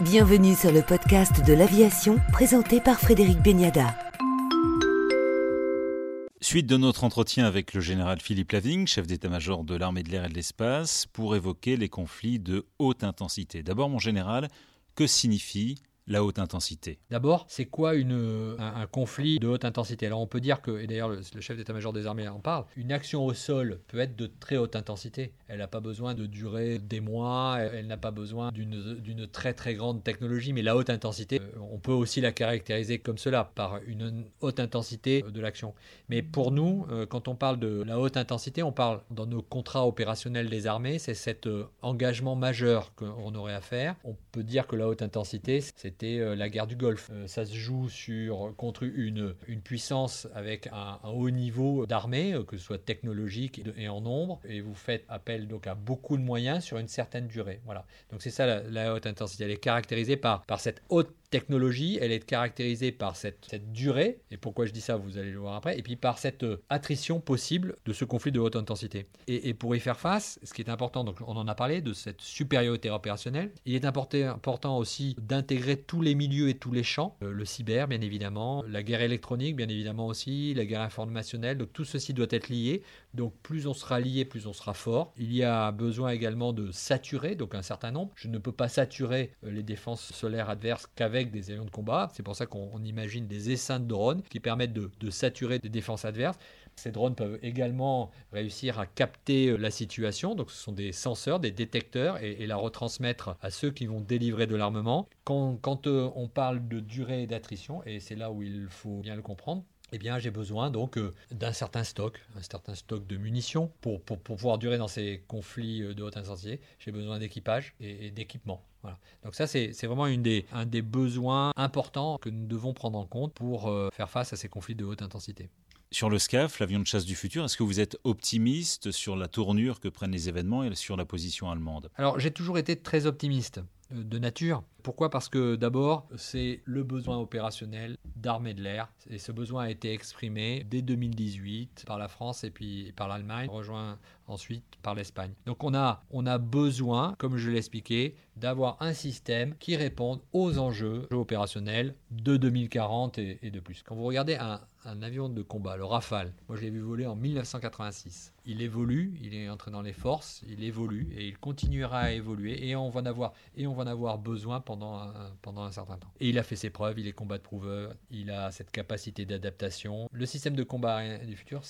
Bienvenue sur le podcast de l'aviation présenté par Frédéric Beniada. Suite de notre entretien avec le général Philippe Lavigne, chef d'état-major de l'armée de l'air et de l'espace, pour évoquer les conflits de haute intensité. D'abord, mon général, que signifie la haute intensité D'abord, c'est quoi une, un, conflit de haute intensité? Alors on peut dire que, et d'ailleurs le, chef d'état-major des armées en parle, une action au sol peut être de très haute intensité. Elle n'a pas besoin de durer des mois, elle, n'a pas besoin d'une très très grande technologie, mais la haute intensité, euh, on peut aussi la caractériser comme cela, par une haute intensité de l'action. Mais pour nous, euh, quand on parle de la haute intensité, on parle dans nos contrats opérationnels des armées, c'est cet euh, engagement majeur qu'on aurait à faire. On peut dire que la haute intensité, c'est c'était euh, la guerre du Golfe. Euh, ça se joue sur, contre une, une puissance avec un, haut niveau d'armée, euh, que ce soit technologique et en nombre, et vous faites appel donc à beaucoup de moyens sur une certaine durée. Voilà. Donc c'est ça la, la, haute intensité. Elle est caractérisée par, par cette haute technologie, elle est caractérisée par cette, durée, et pourquoi je dis ça, vous allez le voir après, et puis par cette attrition possible de ce conflit de haute intensité. Et, et, pour y faire face, ce qui est important, donc on en a parlé, de cette supériorité opérationnelle, il est important aussi d'intégrer tous les milieux et tous les champs, euh, le cyber bien évidemment, la guerre électronique bien évidemment aussi, la guerre informationnelle, donc tout ceci doit être lié. Donc plus on sera lié, plus on sera fort. Il y a besoin également de saturer, donc un certain nombre. Je ne peux pas saturer euh, les défenses solaires adverses qu'avec des avions de combat. C'est pour ça qu'on imagine des essaims de drones qui permettent de, saturer des défenses adverses. Ces drones peuvent également réussir à capter euh, la situation, donc ce sont des senseurs, des détecteurs, et, la retransmettre à ceux qui vont délivrer de l'armement. Quand, euh, on parle de durée d'attrition, et c'est là où il faut bien le comprendre, eh bien, j'ai besoin donc euh, d'un certain stock, un certain stock de munitions pour, pour, pouvoir durer dans ces conflits de haute intensité. J'ai besoin d'équipage et, d'équipement. Voilà. Donc ça, c'est vraiment une des, un des besoins importants que nous devons prendre en compte pour faire face à ces conflits de haute intensité. Sur le SCAF, l'avion de chasse du futur, est-ce que vous êtes optimiste sur la tournure que prennent les événements et sur la position allemande? Alors j'ai toujours été très optimiste euh, de nature. Pourquoi? Parce que d'abord, c'est le besoin opérationnel d'armée de l'air. Et ce besoin a été exprimé dès 2018 par la France et puis par l'Allemagne, rejoint ensuite par l'Espagne. Donc on a, on a besoin, comme je l'ai expliqué, d'avoir un système qui réponde aux enjeux opérationnels de 2040 et, et de plus. Quand vous regardez un, un avion de combat, le Rafale. Moi, je l'ai vu voler en 1986. Il évolue, il est entré dans les forces, il évolue et il continuera à évoluer et on va en avoir, et on va en avoir besoin pendant un, pendant un certain temps. Et il a fait ses preuves, il est combat de prouveur, il a cette capacité d'adaptation. Le système de combat du futur,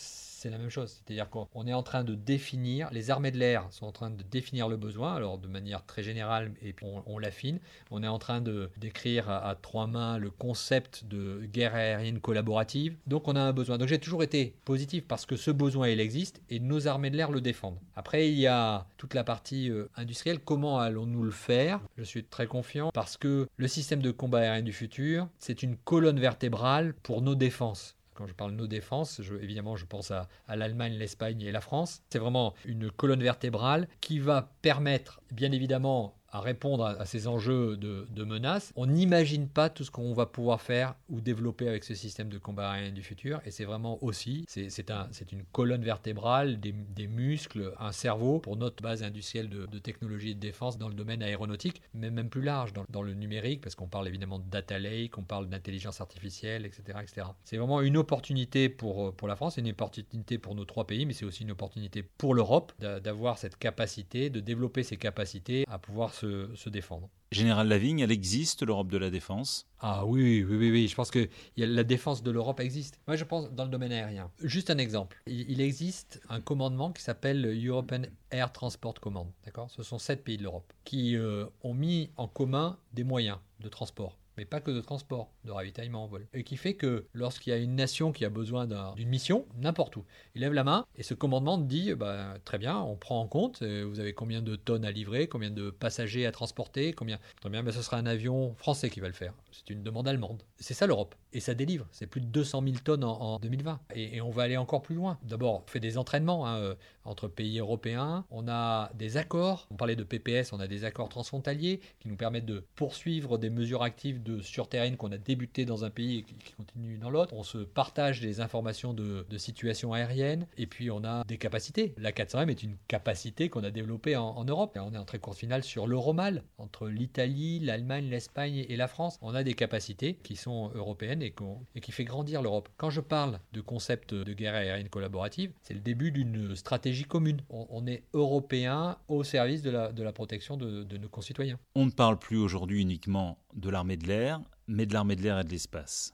la même chose. C'est-à-dire qu'on est en train de définir, les armées de l'air sont en train de définir le besoin, alors de manière très générale, et puis on, l'affine. On est en train de d'écrire à, trois mains le concept de guerre aérienne collaborative. Donc on a un besoin. Donc j'ai toujours été positif parce que ce besoin, il existe et nos armées de l'air le défendent. Après, il y a toute la partie euh, industrielle. Comment allons-nous le faire? Je suis très confiant parce que le système de combat aérien du futur, c'est une colonne vertébrale pour nos défenses. Quand je parle de nos défenses, évidemment, je pense à, l'Allemagne, l'Espagne et la France. C'est vraiment une colonne vertébrale qui va permettre, bien évidemment, à répondre à, ces enjeux de, menaces. On n'imagine pas tout ce qu'on va pouvoir faire ou développer avec ce système de combat aérien du futur. Et c'est vraiment aussi, c'est un, une colonne vertébrale, des, muscles, un cerveau pour notre base industrielle de, technologie et de défense dans le domaine aéronautique, mais même plus large, dans, le numérique, parce qu'on parle évidemment de data lake, on parle d'intelligence artificielle, etc. etc. C'est vraiment une opportunité pour, pour la France, une opportunité pour nos trois pays, mais c'est aussi une opportunité pour l'Europe d'avoir cette capacité, de développer ces capacités à pouvoir se se, défendre. Général Lavigne, elle existe, l'Europe de la défense? Ah oui, oui, oui, oui. Je pense que la défense de l'Europe existe. Moi, je pense dans le domaine aérien. Juste un exemple. Il, existe un commandement qui s'appelle European Air Transport Command. D'accord? Ce sont sept pays de l'Europe qui euh, ont mis en commun des moyens de transport mais pas que de transport, de ravitaillement en vol. Et qui fait que lorsqu'il y a une nation qui a besoin d'une mission, n'importe où, il lève la main et ce commandement dit bah, très bien, on prend en compte, euh, vous avez combien de tonnes à livrer, combien de passagers à transporter, combien. Très bien, mais ce sera un avion français qui va le faire. C'est une demande allemande. C'est ça l'Europe. Et ça délivre. C'est plus de 200 000 tonnes en, 2020. Et, on va aller encore plus loin. D'abord, on fait des entraînements hein, euh, entre pays européens. On a des accords. On parlait de PPS, on a des accords transfrontaliers qui nous permettent de poursuivre des mesures actives de surterraine qu'on a débuté dans un pays et qui, continue dans l'autre. On se partage des informations de, situation aérienne et puis on a des capacités. La 400M est une capacité qu'on a développée en, Europe. on est en très courte finale sur l'Euromal entre l'Italie, l'Allemagne, l'Espagne et la France. On a des capacités qui sont européennes et, qui fait grandir l'Europe. Quand je parle de concept de guerre aérienne collaborative, c'est le début d'une stratégie commune. On, est européen au service de la, de protection de, de nos concitoyens. On ne parle plus aujourd'hui uniquement de l'armée de l'air, mais de l'armée de l'air et de l'espace.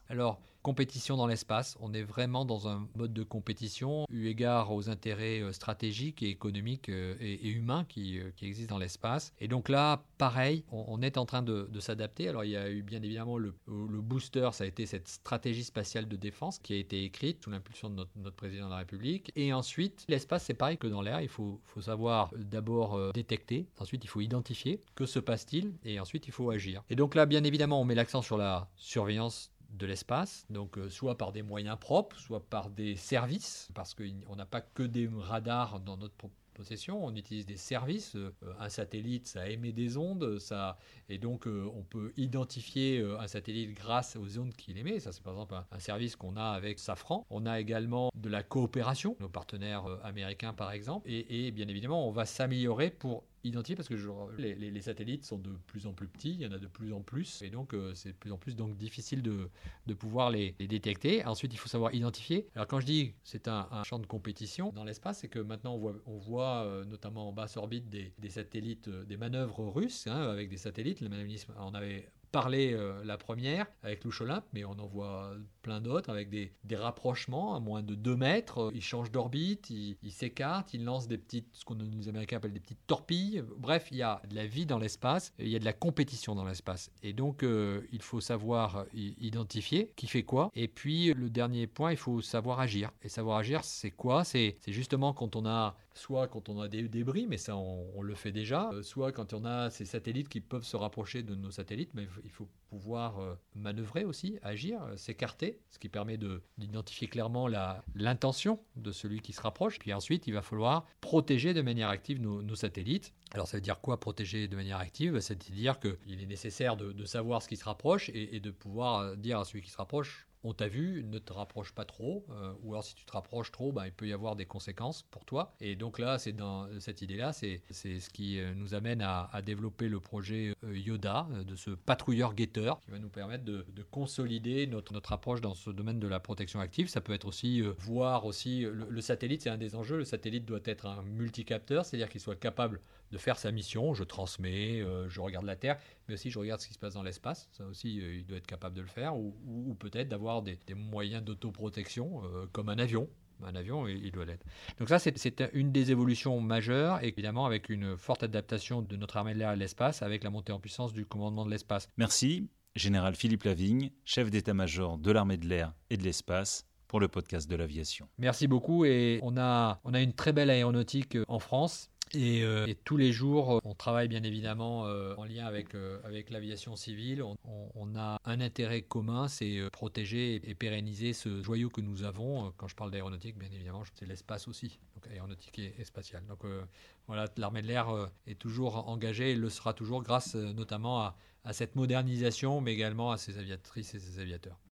Compétition dans l'espace. On est vraiment dans un mode de compétition eu égard aux intérêts euh, stratégiques et économiques euh, et, humains qui, euh, qui, existent dans l'espace. Et donc là, pareil, on, est en train de, s'adapter. Alors il y a eu bien évidemment le, booster, ça a été cette stratégie spatiale de défense qui a été écrite sous l'impulsion de notre, président de la République. Et ensuite, l'espace, c'est pareil que dans l'air. Il faut savoir d'abord détecter, ensuite il faut identifier que se passe-t-il, et ensuite il faut agir. Et donc là, bien évidemment, on met l'accent sur la surveillance de l'espace, donc euh, soit par des moyens propres, soit par des services, parce qu'on n'a pas que des radars dans notre possession, on utilise des services. Euh, un satellite, ça émet des ondes, ça, et donc euh, on peut identifier un satellite grâce aux ondes qu'il émet. Ça, c'est par exemple un, service qu'on a avec Safran. On a également de la coopération, nos partenaires américains par exemple, et, bien évidemment, on va s'améliorer pour identifier parce que les, satellites sont de plus en plus petits, il y en a de plus en plus, et donc euh, c'est de plus en plus donc difficile de, pouvoir les, détecter. Ensuite, il faut savoir identifier. Alors quand je dis c'est un, champ de compétition dans l'espace, c'est que maintenant on voit euh, notamment en basse orbite des, satellites, euh, des manœuvres russes hein, avec des satellites. Le on avait parler euh, la première avec Louche Olympe, mais on en voit plein d'autres avec des, des, rapprochements à moins de 2 mètres. Ils changent d'orbite, ils s'écartent, ils lancent des petites, ce qu'on les Américains appellent des petites torpilles. Bref, il y a de la vie dans l'espace, il y a de la compétition dans l'espace. Et donc, euh, il faut savoir identifier qui fait quoi. Et puis, le dernier point, il faut savoir agir. Et savoir agir, c'est quoi? C'est justement quand on a soit quand on a des débris, mais ça on, le fait déjà, euh, soit quand on a ces satellites qui peuvent se rapprocher de nos satellites, mais il faut pouvoir euh, manœuvrer aussi, agir, euh, s'écarter, ce qui permet d'identifier clairement l'intention de celui qui se rapproche. Puis ensuite, il va falloir protéger de manière active nos, satellites. Alors ça veut dire quoi protéger de manière active? C'est-à-dire qu'il est nécessaire de, savoir ce qui se rapproche et, et de pouvoir dire à celui qui se rapproche on t'a vu, ne te rapproche pas trop, euh, ou alors si tu te rapproches trop, bah, il peut y avoir des conséquences pour toi. Et donc là, c'est dans cette idée-là, c'est ce qui euh, nous amène à, développer le projet euh, Yoda, de ce patrouilleur-guetteur, qui va nous permettre de, consolider notre, notre approche dans ce domaine de la protection active. Ça peut être aussi voir aussi, le, satellite, c'est un des enjeux, le satellite doit être un multicapteur, c'est-à-dire qu'il soit capable de faire sa mission. Je transmets, euh, je regarde la Terre, mais aussi je regarde ce qui se passe dans l'espace. Ça aussi, euh, il doit être capable de le faire, ou, peut-être d'avoir des, moyens d'autoprotection, euh, comme un avion. Un avion, il doit l'être. Donc ça, c'est une des évolutions majeures, et évidemment avec une forte adaptation de notre armée de l'air à l'espace, avec la montée en puissance du commandement de l'espace. Merci, Général Philippe Lavigne, chef d'état-major de l'armée de l'air et de l'espace pour le podcast de l'aviation. Merci beaucoup et on a, on a une très belle aéronautique en France euh, et, tous les jours, euh, on travaille bien évidemment euh, en lien avec, l'aviation civile. On, a un intérêt commun, c'est protéger et, pérenniser ce joyau que nous avons. Quand je parle d'aéronautique, bien évidemment, c'est l'espace aussi, donc aéronautique et, spatiale. Donc voilà, l'armée de l'air est toujours engagée et le sera toujours grâce notamment à, à cette modernisation, mais également à ses aviatrices et ses aviateurs.